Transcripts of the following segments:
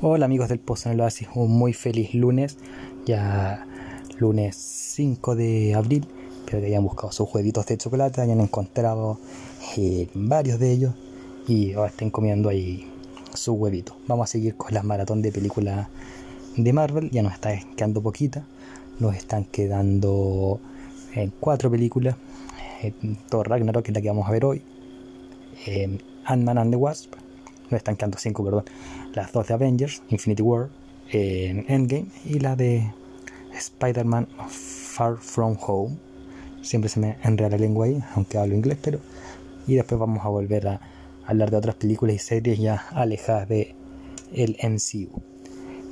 Hola amigos del Pozo en el Oasis, un muy feliz lunes, ya lunes 5 de abril, espero que hayan buscado sus huevitos de chocolate, hayan encontrado eh, varios de ellos y ahora estén comiendo ahí su huevito. Vamos a seguir con la maratón de películas de Marvel, ya nos está quedando poquita, nos están quedando en cuatro películas, eh, Thor Ragnarok es la que vamos a ver hoy, eh, Ant-Man and the Wasp, nos están quedando cinco, perdón, las dos de Avengers, Infinity War, eh, Endgame y la de Spider-Man Far From Home. Siempre se me enreda la lengua ahí, aunque hablo inglés, pero... Y después vamos a volver a hablar de otras películas y series ya alejadas de el MCU.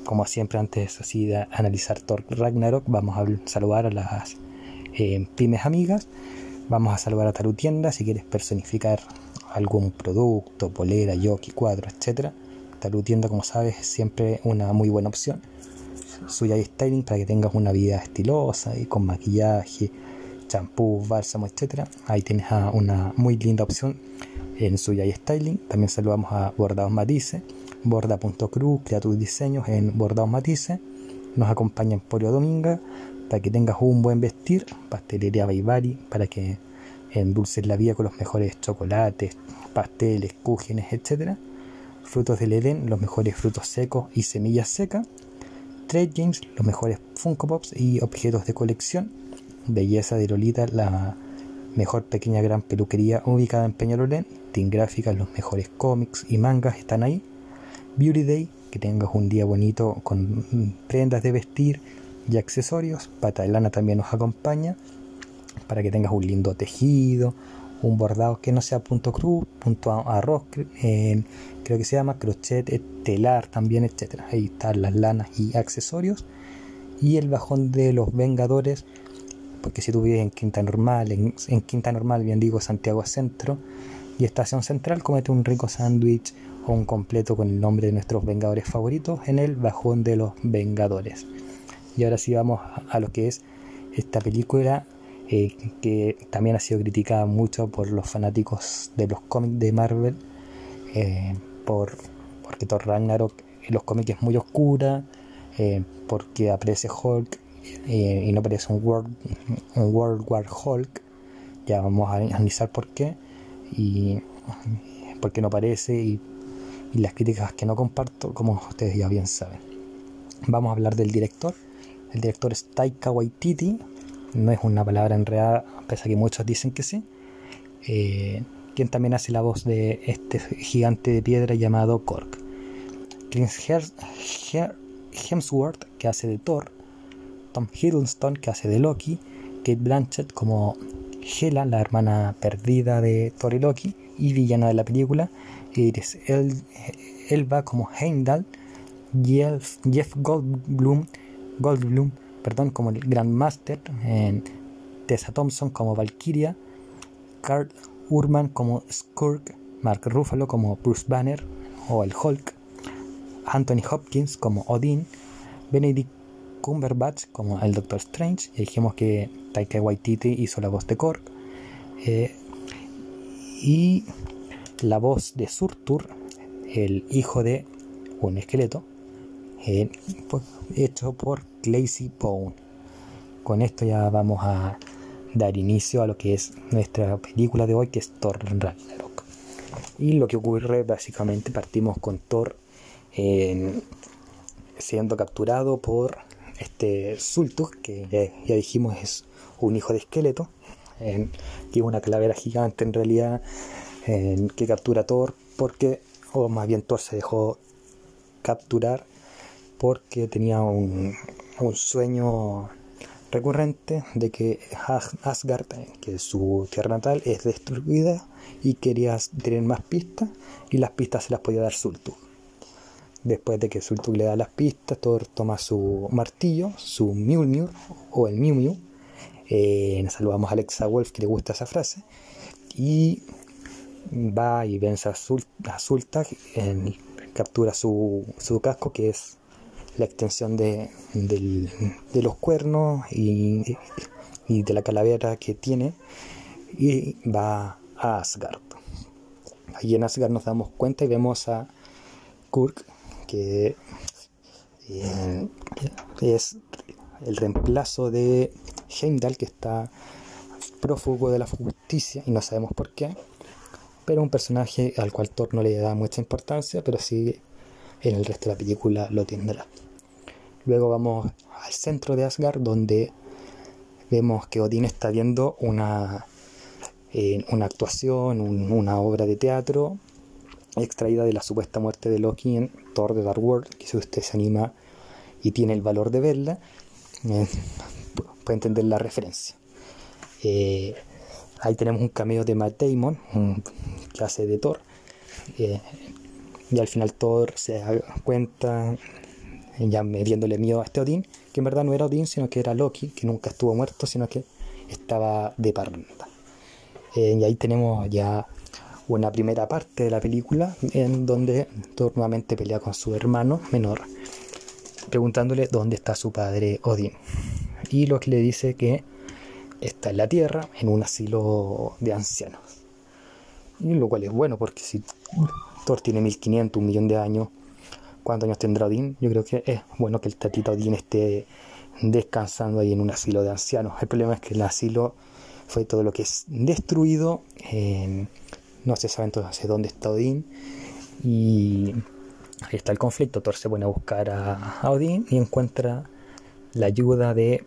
Como siempre, antes así de analizar Thor Ragnarok, vamos a saludar a las eh, pymes amigas. Vamos a saludar a Tarutienda si quieres personificar algún producto, polera, yoki, cuadro, etc. Tarutienda, como sabes, es siempre una muy buena opción. Suya styling para que tengas una vida estilosa y con maquillaje, champú, bálsamo, etc. Ahí tienes una muy linda opción en Suya styling. También saludamos a Bordados Matices, borda.cruz, crea tus diseños en Bordados Matices. Nos acompaña Emporio Dominga para que tengas un buen vestir, pastelería Baibari para que endulces la vida con los mejores chocolates, pasteles, cúgenes, etc. Frutos del Edén, los mejores frutos secos y semillas secas. Trade Games, los mejores Funko Pops y objetos de colección. Belleza de Lolita, la mejor pequeña gran peluquería ubicada en Peñalolén. Team Gráficas, los mejores cómics y mangas están ahí. Beauty Day, que tengas un día bonito con prendas de vestir y accesorios. Pata de Lana también nos acompaña para que tengas un lindo tejido, un bordado que no sea punto cruz, punto arroz, eh, creo que se llama crochet telar también, etcétera. Ahí están las lanas y accesorios. Y el bajón de los Vengadores, porque si tú vives en Quinta Normal, en, en Quinta Normal, bien digo, Santiago Centro y Estación Central, comete un rico sándwich o un completo con el nombre de nuestros Vengadores favoritos en el bajón de los Vengadores. Y ahora sí vamos a lo que es esta película eh, que también ha sido criticada mucho por los fanáticos de los cómics de Marvel, eh, por, porque Thor Ragnarok en los cómics es muy oscura, eh, porque aparece Hulk y no aparece un World, un World War Hulk, ya vamos a analizar por qué, y por qué no aparece, y, y las críticas que no comparto, como ustedes ya bien saben. Vamos a hablar del director. El director es Taika Waititi, no es una palabra enredada, pese a que muchos dicen que sí. Eh, quien también hace la voz de este gigante de piedra llamado Korg. Chris Hemsworth, que hace de Thor. Tom Hiddleston, que hace de Loki. Kate Blanchett como Hela, la hermana perdida de Thor y Loki y villana de la película. Iris Elba como Heimdall. Jeff, Goldblum, Goldblum perdón, como el Grandmaster, Tessa Thompson como Valkyria, Carl Urban como Skurk, Mark Ruffalo como Bruce Banner o el Hulk, Anthony Hopkins como Odin, Benedict Cumberbatch como el Doctor Strange, y dijimos que Taika Waititi hizo la voz de Korg, eh, y la voz de Surtur, el hijo de un esqueleto, eh, hecho por Lazy Bone. Con esto ya vamos a dar inicio a lo que es nuestra película de hoy, que es Thor Ragnarok. Y lo que ocurre básicamente partimos con Thor siendo capturado por este Sultus, que ya, dijimos es un hijo de esqueleto, que es una calavera gigante en realidad, que captura a Thor porque, o más bien Thor se dejó capturar porque tenía un, sueño recurrente de que Asgard, que es su tierra natal, es destruida y quería tener más pistas y las pistas se las podía dar Sultug. Después de que Sultug le da las pistas, Thor toma su martillo, su Mjolnir o el Miu. Eh, saludamos a Alexa Wolf que le gusta esa frase. Y va y vence a, Sultag, captura su, su casco que es la extensión de, los cuernos y, de la calavera que tiene y va a Asgard. Allí en Asgard nos damos cuenta y vemos a Kurk que eh, es el reemplazo de Heimdall, que está prófugo de la justicia y no sabemos por qué, pero un personaje al cual Thor no le da mucha importancia, pero sí en el resto de la película lo tendrá. Luego vamos al centro de Asgard, donde vemos que Odín está viendo una, eh, una actuación, una obra de teatro extraída de la supuesta muerte de Loki en Thor de Dark World, que si usted se anima y tiene el valor de verla, eh, puede entender la referencia. Eh, ahí tenemos un cameo de Matt Damon, un, hace de Thor. Y al final Thor se da cuenta, ya metiéndole miedo a este Odín, que en verdad no era Odín, sino que era Loki, que nunca estuvo muerto, sino que estaba de parranda. y ahí tenemos ya una primera parte de la película en donde Thor nuevamente pelea con su hermano menor, preguntándole dónde está su padre Odín. Y Loki le dice que está en la Tierra, en un asilo de ancianos. Y lo cual es bueno, porque si Thor tiene 1500, un millón de años, ¿cuántos años tendrá Odín? Yo creo que es bueno que el tatito Odín esté descansando ahí en un asilo de ancianos. El problema es que el asilo fue todo lo que es destruido. no se sabe entonces dónde está Odín. Y ahí está el conflicto. Thor se pone a buscar a, a Odín y encuentra la ayuda de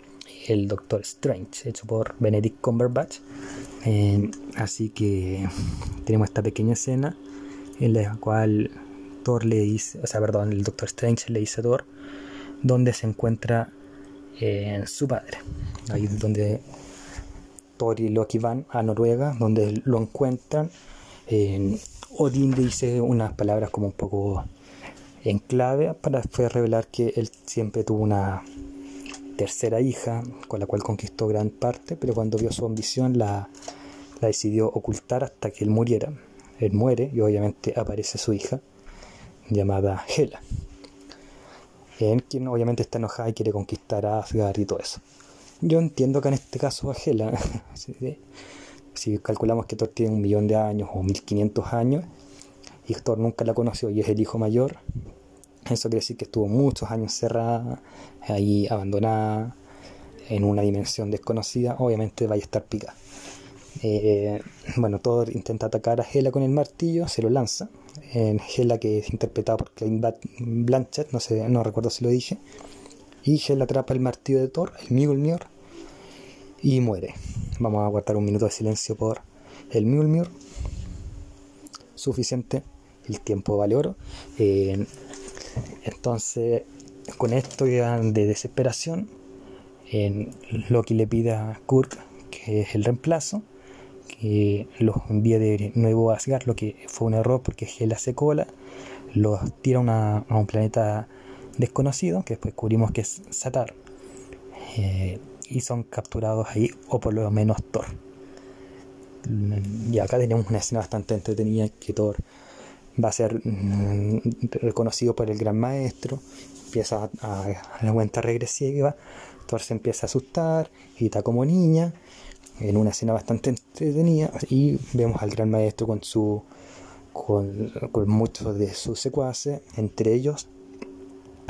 el Doctor Strange, hecho por Benedict Cumberbatch. Eh, así que tenemos esta pequeña escena en la cual Thor le dice, o sea, perdón, el Doctor Strange le dice a Thor dónde se encuentra eh, su padre. Ahí es donde Thor y Loki van a Noruega, donde lo encuentran. Odin le dice unas palabras como un poco en clave para revelar que él siempre tuvo una tercera hija, con la cual conquistó gran parte, pero cuando vio su ambición la, la decidió ocultar hasta que él muriera. Él muere y obviamente aparece su hija, llamada Hela, en quien obviamente está enojada y quiere conquistar a Asgard y todo eso. Yo entiendo que en este caso a Hela, si calculamos que Thor tiene un millón de años o 1500 años, y Thor nunca la conoció y es el hijo mayor, eso quiere decir que estuvo muchos años cerrada, ahí abandonada, en una dimensión desconocida. Obviamente vaya a estar pica. Eh, bueno, Thor intenta atacar a Hela con el martillo, se lo lanza. En Hela, que es interpretada por Klein Blanchett, no, sé, no recuerdo si lo dije. Y Hela atrapa el martillo de Thor, el Mjolnir, y muere. Vamos a guardar un minuto de silencio por el Mjolnir. Suficiente, el tiempo vale oro. Eh, entonces, con esto de desesperación, Loki le pide a Kurk, que es el reemplazo, que los envíe de nuevo a Asgard, lo que fue un error porque Hela se cola, los tira a un planeta desconocido, que después descubrimos que es Satar, eh, y son capturados ahí, o por lo menos Thor. Y acá tenemos una escena bastante entretenida que Thor va a ser mm, reconocido por el gran maestro, empieza a, la cuenta regresiva, Thor se empieza a asustar, está como niña, en una escena bastante entretenida, y vemos al gran maestro con su con, muchos de sus secuaces, entre ellos,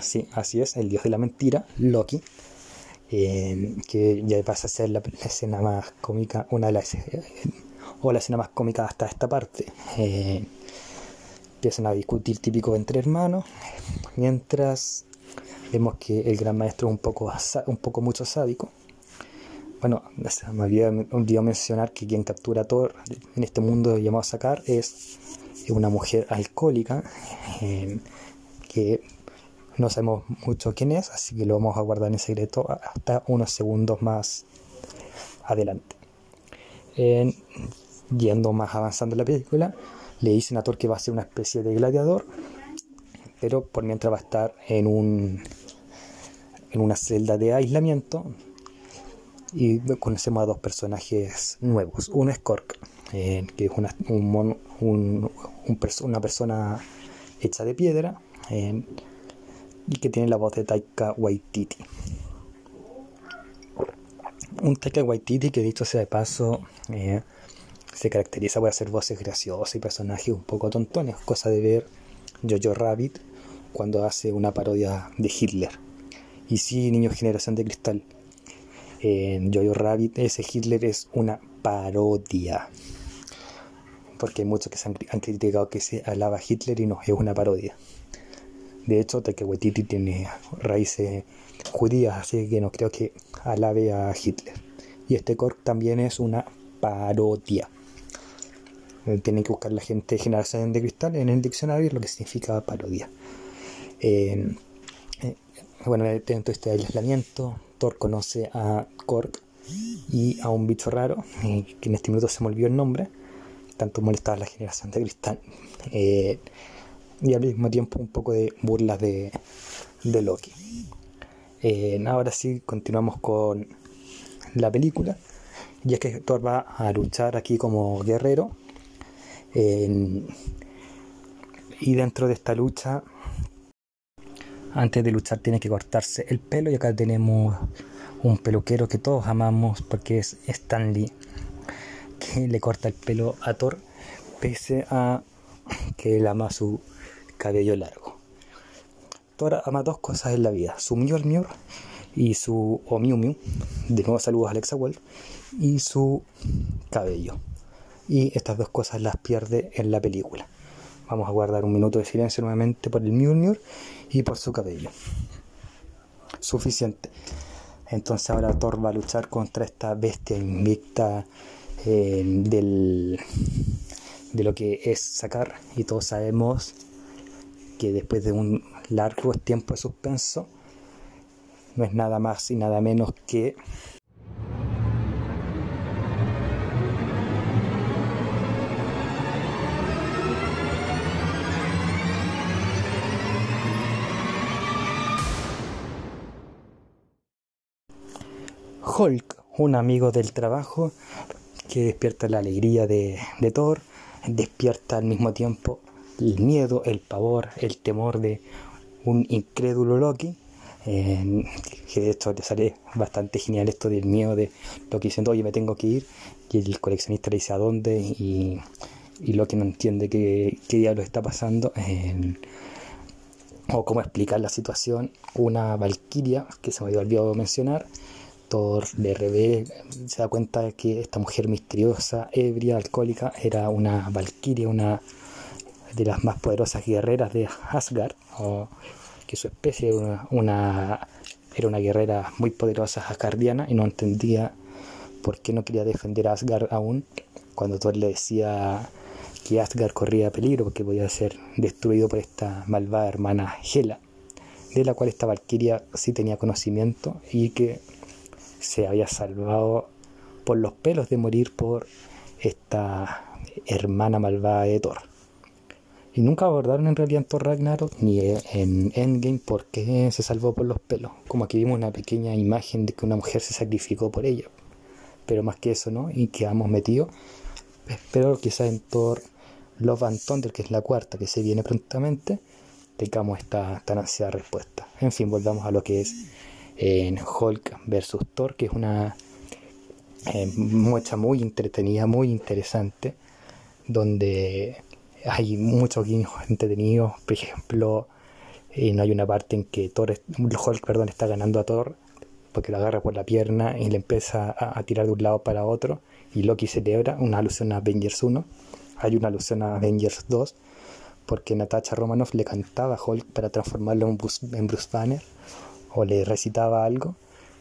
sí, así es, el dios de la mentira, Loki, eh, que ya pasa a ser la, escena más cómica, una de las eh, o la escena más cómica hasta esta parte. Eh, empiezan a discutir típico entre hermanos, mientras vemos que el gran maestro es un poco, un poco mucho sádico. Bueno, me había olvidado mencionar que quien captura a Thor en este mundo llamado Sakar es una mujer alcohólica eh, que no sabemos mucho quién es, así que lo vamos a guardar en secreto hasta unos segundos más adelante. yendo más avanzando en la película, le dicen a Thor que va a ser una especie de gladiador, pero por mientras va a estar en un en una celda de aislamiento y conocemos a dos personajes nuevos. Uno es Kork, eh, que es una, un, un, una persona hecha de piedra eh, y que tiene la voz de Taika Waititi. Un Taika Waititi que dicho sea de paso eh, se caracteriza por hacer voces graciosas y personajes un poco tontones, cosa de ver Jojo Rabbit cuando hace una parodia de Hitler. Y sí, niños generación de cristal. En Jojo Rabbit ese Hitler es una parodia. Porque hay muchos que se han, criticado que se alaba Hitler y no, es una parodia. De hecho, Taika Waititi tiene raíces judías, así que no creo que alabe a Hitler. Y este cork también es una parodia. Eh, tienen que buscar la gente generación de cristal en el diccionario lo que significa parodia. Eh, bueno, dentro de este aislamiento, Thor conoce a Korg y a un bicho raro, eh, que en este minuto se me olvidó el nombre, tanto molestaba la generación de cristal. y al mismo tiempo un poco de burlas de, de Loki. ahora sí, continuamos con la película. Y es que Thor va a luchar aquí como guerrero y dentro de esta lucha, antes de luchar tiene que cortarse el pelo y acá tenemos un peluquero que todos amamos porque es Stanley que le corta el pelo a Thor pese a que él ama su cabello largo. Thor ama dos cosas en la vida, su Mjolnir y su o Miu de nuevo saludos a Alexa Wolf, y su cabello y estas dos cosas las pierde en la película. Vamos a guardar un minuto de silencio nuevamente por el Mjolnir y por su cabello. Suficiente. Entonces ahora Thor va a luchar contra esta bestia invicta eh, del, de lo que es sacar y todos sabemos que después de un largo tiempo de suspenso no es nada más y nada menos que Hulk, un amigo del trabajo que despierta la alegría de, Thor, despierta al mismo tiempo el miedo, el pavor, el temor de un incrédulo Loki. que de hecho le sale bastante genial esto del miedo de Loki diciendo, oye, me tengo que ir. Y el coleccionista le dice a dónde y, y Loki no entiende qué, qué diablo está pasando. o cómo explicar la situación. Una valquiria, que se me había olvidado mencionar, Thor le revela, se da cuenta de que esta mujer misteriosa, ebria, alcohólica, era una valquiria, una de las más poderosas guerreras de Asgard, o que su especie era una, era una guerrera muy poderosa asgardiana y no entendía por qué no quería defender a Asgard aún, cuando Thor le decía que Asgard corría peligro porque podía ser destruido por esta malvada hermana Hela, de la cual esta valquiria sí tenía conocimiento y que se había salvado por los pelos de morir por esta hermana malvada de Thor. Y nunca abordaron en realidad en Thor Ragnarok ni en Endgame por qué se salvó por los pelos. Como aquí vimos una pequeña imagen de que una mujer se sacrificó por ella. Pero más que eso, ¿no? Y quedamos metidos. Espero quizás en Thor Love and Thunder, que es la cuarta que se viene prontamente, tengamos esta tan ansiada respuesta. En fin, volvamos a lo que es en Hulk versus Thor, que es una eh, muy entretenida, muy interesante, donde hay muchos guiños entretenidos. Por ejemplo, eh, no hay una parte en que Thor, Hulk perdón, está ganando a Thor porque lo agarra por la pierna y le empieza a, tirar de un lado para otro y Loki celebra una alusión a Avengers 1 hay una alusión a Avengers 2 porque Natasha Romanoff le cantaba a Hulk para transformarlo en en Bruce Banner o le recitaba algo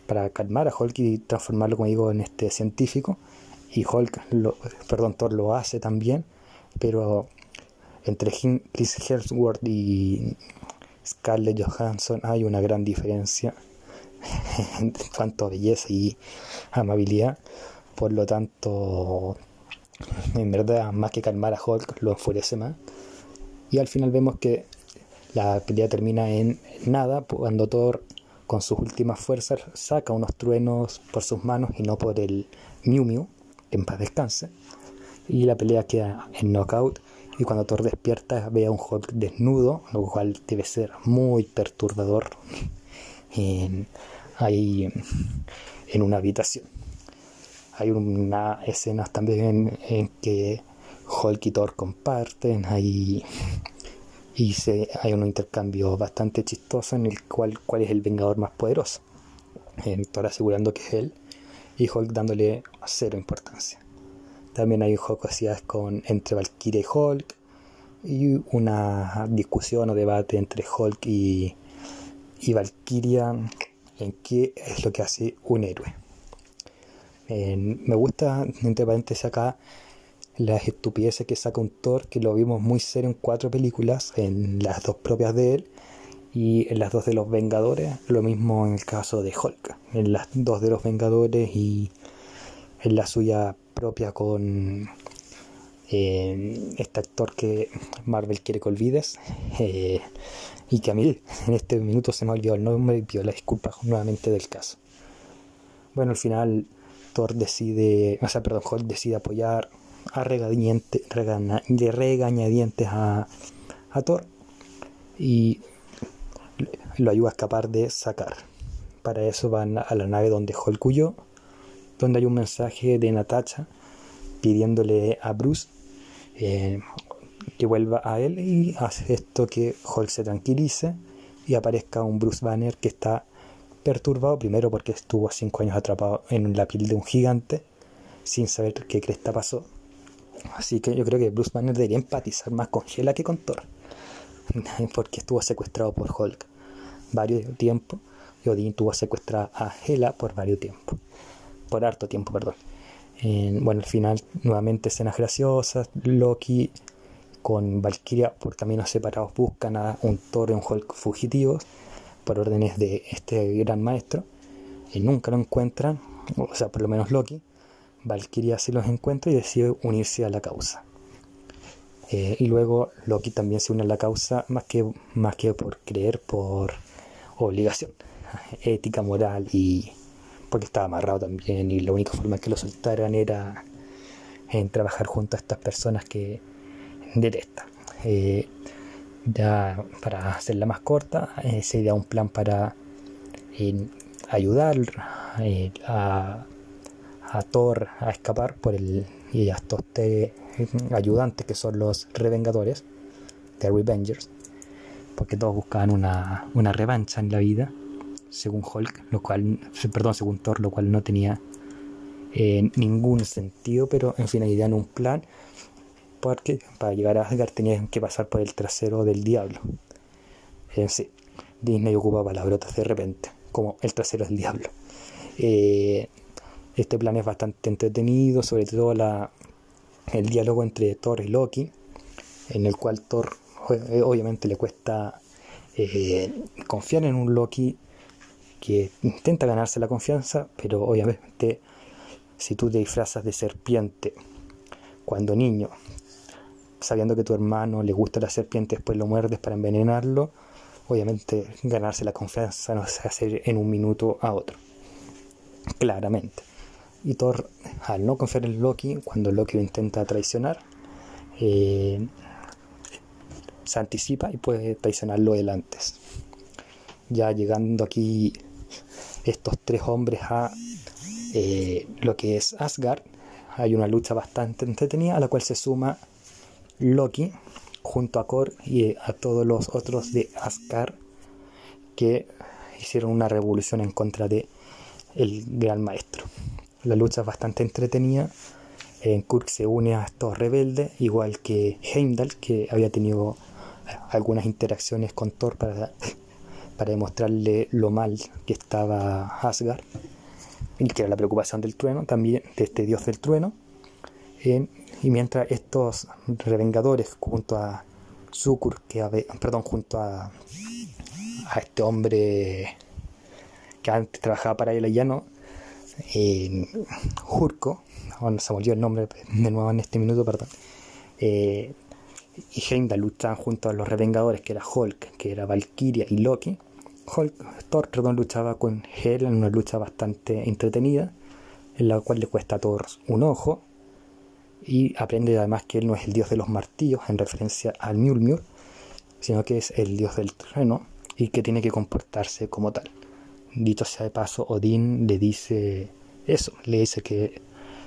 para calmar a Hulk y transformarlo, como digo, en este científico. Y Hulk, lo, perdón, Thor lo hace también, pero entre Chris Hemsworth y Scarlett Johansson hay una gran diferencia en cuanto a belleza y amabilidad. Por lo tanto, en verdad, más que calmar a Hulk, lo enfurece más. Y al final vemos que la pelea termina en nada, cuando Thor con sus últimas fuerzas saca unos truenos por sus manos y no por el Miu Miu, en paz descanse. Y la pelea queda en knockout. Y cuando Thor despierta ve a un Hulk desnudo, lo cual debe ser muy perturbador en, ahí en, una habitación. Hay una escena también en, que Hulk y Thor comparten ahí y hay un intercambio bastante chistoso en el cual cuál es el vengador más poderoso. Eh, Thor asegurando que es él y Hulk dándole cero importancia. También hay jocosidades con entre Valkyrie y Hulk y una discusión o debate entre Hulk y, y Valkyria en qué es lo que hace un héroe. me gusta, entre paréntesis acá, las estupideces que saca un Thor, que lo vimos muy serio en cuatro películas, en las dos propias de él y en las dos de los Vengadores, lo mismo en el caso de Hulk, en las dos de los Vengadores y en la suya propia con eh, este actor que Marvel quiere que olvides eh, y que a mí en este minuto se me ha olvidado el nombre y pido la disculpa nuevamente del caso. Bueno, al final Thor decide, o sea, perdón, Hulk decide apoyar a regañadientes, de regañadientes a, a Thor y lo ayuda a escapar de sacar. Para eso van a la nave donde Hulk huyó, donde hay un mensaje de Natacha pidiéndole a Bruce eh, que vuelva a él y hace esto que Hulk se tranquilice y aparezca un Bruce Banner que está perturbado primero porque estuvo cinco años atrapado en la piel de un gigante sin saber qué cresta pasó Así que yo creo que Bruce Banner debería empatizar más con Hela que con Thor. Porque estuvo secuestrado por Hulk varios tiempo. Y Odin tuvo secuestrada a Hela por varios tiempo. Por harto tiempo, perdón. bueno, al final, nuevamente escenas graciosas. Loki con Valkyria por caminos separados buscan a un Thor y un Hulk fugitivos por órdenes de este gran maestro. Y nunca lo encuentran, o sea, por lo menos Loki. Valkyria se los encuentra y decide unirse a la causa. Eh, y luego Loki también se une a la causa más que, más que por creer, por obligación, ética, moral y porque estaba amarrado también y la única forma que lo soltaran era en trabajar junto a estas personas que detesta. Eh, ya para hacerla más corta, eh, se da un plan para ayudar a a Thor a escapar por el y a estos ayudantes que son los revengadores, The Revengers, porque todos buscaban una, una revancha en la vida, según Hulk, lo cual, perdón, según Thor, lo cual no tenía eh, ningún sentido, pero en fin, un plan porque para llegar a Asgard tenían que pasar por el trasero del diablo. En sí, Disney ocupa palabrotas de repente, como el trasero del diablo. Eh, este plan es bastante entretenido, sobre todo la, el diálogo entre Thor y Loki, en el cual Thor eh, obviamente le cuesta eh, confiar en un Loki que intenta ganarse la confianza, pero obviamente si tú te disfrazas de serpiente cuando niño, sabiendo que tu hermano le gusta la serpiente, después lo muerdes para envenenarlo, obviamente ganarse la confianza no se hace en un minuto a otro. Claramente. Y Thor, al no confiar en Loki, cuando Loki lo intenta traicionar, eh, se anticipa y puede traicionarlo él antes. Ya llegando aquí estos tres hombres a eh, lo que es Asgard, hay una lucha bastante entretenida a la cual se suma Loki junto a Kor y a todos los otros de Asgard que hicieron una revolución en contra de el gran maestro. La lucha es bastante entretenida. En Kurk se une a estos rebeldes, igual que Heimdall, que había tenido eh, algunas interacciones con Thor para, para demostrarle lo mal que estaba Asgard, y que era la preocupación del trueno, también de este dios del trueno. y mientras estos revengadores, junto a Sukur, que perdón, junto a, a este hombre que antes trabajaba para él allá, ¿no? Eh, Jurko, se volvió el nombre de nuevo en este minuto, perdón, eh, y Heimdall luchaban junto a los revengadores, que era Hulk, que era Valkyria y Loki. Hulk, Thor, perdón, luchaba con Hel en una lucha bastante entretenida, en la cual le cuesta a Thor un ojo, y aprende además que él no es el dios de los martillos, en referencia al Mjolnir, sino que es el dios del trueno y que tiene que comportarse como tal. Dicho sea de paso, Odín le dice eso, le dice que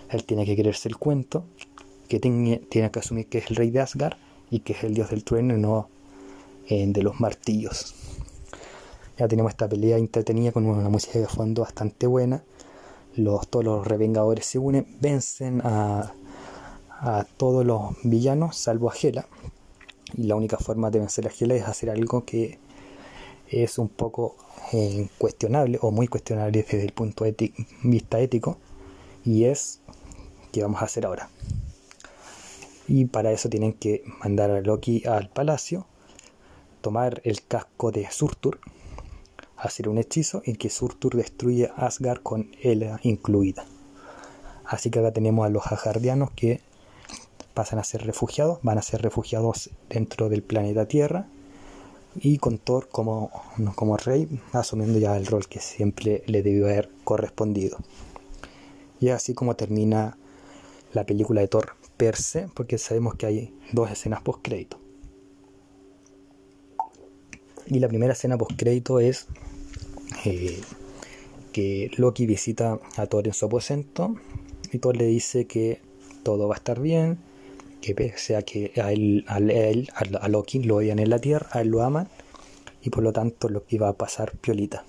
él tiene que creerse el cuento, que tiene, que asumir que es el rey de Asgard y que es el dios del trueno y no de los martillos. Ya tenemos esta pelea entretenida con una música de fondo bastante buena. Los, todos los revengadores se unen, vencen a, a todos los villanos, salvo a Gela. Y la única forma de vencer a Gela es hacer algo que es un poco eh, cuestionable o muy cuestionable desde el punto de vista ético. Y es que vamos a hacer ahora. Y para eso tienen que mandar a Loki al palacio, tomar el casco de Surtur, hacer un hechizo en que Surtur destruye Asgard con Ela incluida. Así que acá tenemos a los Asgardianos que pasan a ser refugiados, van a ser refugiados dentro del planeta Tierra y con Thor como, como rey, asumiendo ya el rol que siempre le debió haber correspondido. Y así como termina la película de Thor per se, porque sabemos que hay dos escenas post crédito. Y la primera escena post crédito es eh, que Loki visita a Thor en su aposento y Thor le dice que todo va a estar bien, que pese a que a él, a, Loki lo odian en la Tierra, a él lo aman y por lo tanto lo que iba a pasar piolita.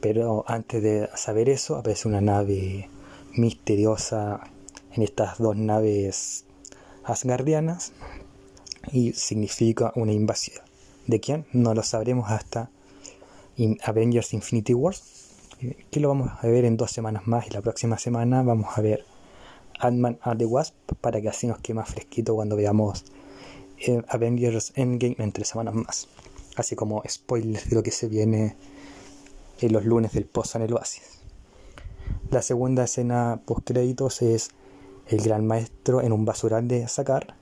Pero antes de saber eso aparece una nave misteriosa en estas dos naves asgardianas y significa una invasión. ¿De quién? No lo sabremos hasta Avengers Infinity Wars, que lo vamos a ver en dos semanas más y la próxima semana vamos a ver Ant-Man and the Wasp para que así nos quede más fresquito cuando veamos eh, Avengers Endgame en tres semanas más. Así como spoilers de lo que se viene en los lunes del pozo en el oasis. La segunda escena post créditos es el gran maestro en un basural de sacar,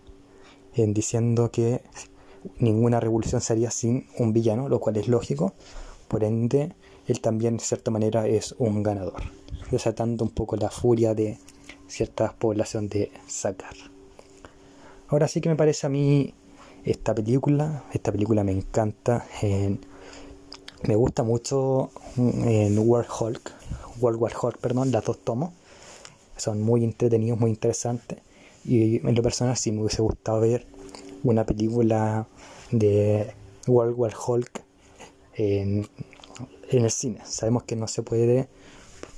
en diciendo que ninguna revolución sería sin un villano, lo cual es lógico, por ende, él también de cierta manera es un ganador, desatando un poco la furia de cierta población de Sakar. Ahora sí que me parece a mí esta película, esta película me encanta, me gusta mucho en World Hulk, World War Hulk, perdón, las dos tomos, son muy entretenidos, muy interesantes, y en lo personal sí me hubiese gustado ver una película de World War Hulk en, el cine. Sabemos que no se puede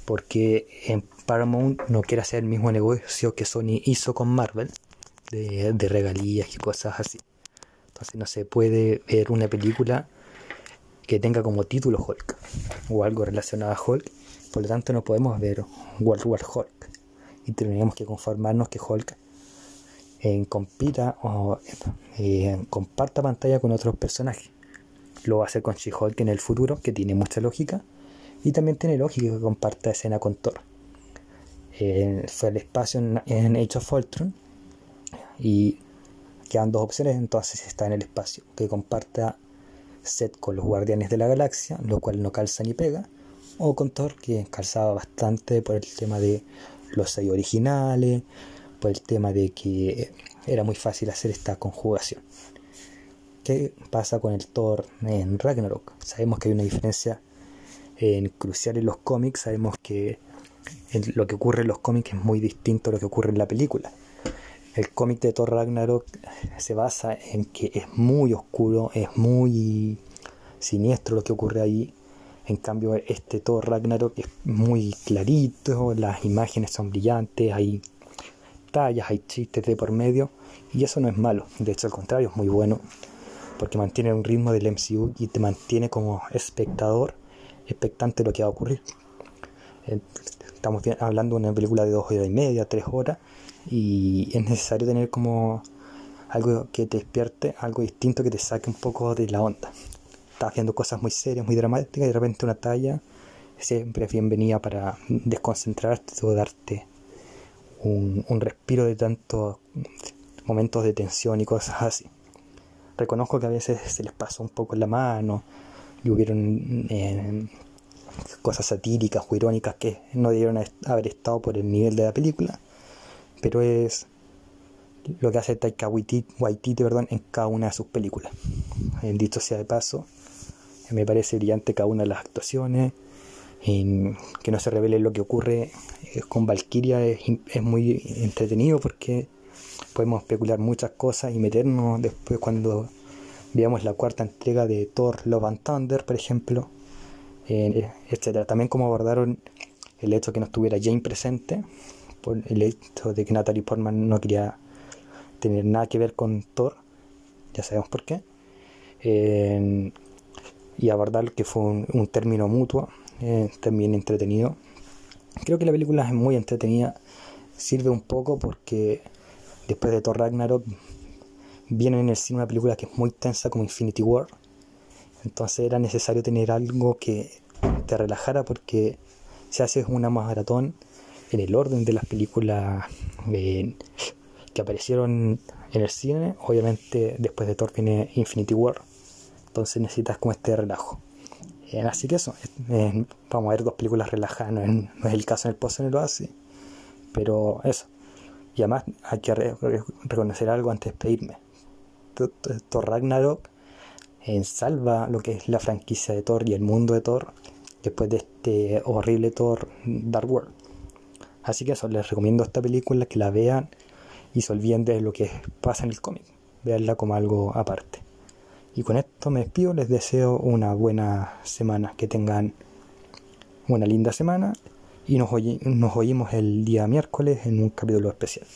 porque en Paramount no quiere hacer el mismo negocio que Sony hizo con Marvel, de, regalías y cosas así. Entonces no se puede ver una película que tenga como título Hulk o algo relacionado a Hulk. Por lo tanto no podemos ver World War Hulk. Y tendríamos que conformarnos que Hulk eh, compita o eh, comparta pantalla con otros personajes lo va a hacer con She-Hulk en el futuro, que tiene mucha lógica. Y también tiene lógica que comparta escena con Thor. Fue al espacio en, Age of Ultron. Y quedan dos opciones, entonces está en el espacio. Que comparta set con los Guardianes de la Galaxia, lo cual no calza ni pega. O con Thor, que calzaba bastante por el tema de los seis originales, por el tema de que era muy fácil hacer esta conjugación. ¿Qué pasa con el Thor en Ragnarok? Sabemos que hay una diferencia en, crucial en los cómics, sabemos que lo que ocurre en los cómics es muy distinto a lo que ocurre en la película. El cómic de Thor Ragnarok se basa en que es muy oscuro, es muy siniestro lo que ocurre ahí. En cambio, este Thor Ragnarok es muy clarito, las imágenes son brillantes, hay tallas, hay chistes de por medio, y eso no es malo, de hecho al contrario, es muy bueno porque mantiene un ritmo del MCU y te mantiene como espectador expectante lo que va a ocurrir. Estamos hablando de una película de dos horas y media, tres horas, y es necesario tener como algo que te despierte, algo distinto que te saque un poco de la onda. Estás haciendo cosas muy serias, muy dramáticas, y de repente una talla siempre es bienvenida para desconcentrarte o darte un, un respiro de tantos momentos de tensión y cosas así. Reconozco que a veces se les pasó un poco la mano y hubieron eh, cosas satíricas o irónicas que no debieron haber estado por el nivel de la película, pero es lo que hace Taika Waititi, perdón, en cada una de sus películas. En dicho sea de paso, me parece brillante cada una de las actuaciones, que no se revele lo que ocurre eh, con Valkyria es, es muy entretenido porque podemos especular muchas cosas y meternos después cuando veamos la cuarta entrega de Thor Love and Thunder, por ejemplo, eh. También como abordaron el hecho de que no estuviera Jane presente, por el hecho de que Natalie Portman no quería tener nada que ver con Thor, ya sabemos por qué, y abordar que fue un, término mutuo, eh, también entretenido. Creo que la película es muy entretenida, sirve un poco porque después de Thor Ragnarok viene en el cine una película que es muy tensa como Infinity War, entonces era necesario tener algo que te relajara porque si haces una maratón en el orden de las películas eh, que aparecieron en el cine, obviamente después de Thor viene Infinity War. Entonces necesitas como este relajo. Eh, así que eso, eh, vamos a ver dos películas relajadas, no es, el caso en el post en el oasis, pero eso. Y además hay que reconocer algo antes de pedirme. Thor Ragnarok en salva lo que es la franquicia de Thor y el mundo de Thor después de este horrible Thor Dark World. Así que eso, les recomiendo esta película, que la vean y se olviden de lo que pasa en el cómic. Veanla como algo aparte. Y con esto me despido, les deseo una buena semana, que tengan una linda semana y nos, nos oímos el día miércoles en un capítulo especial.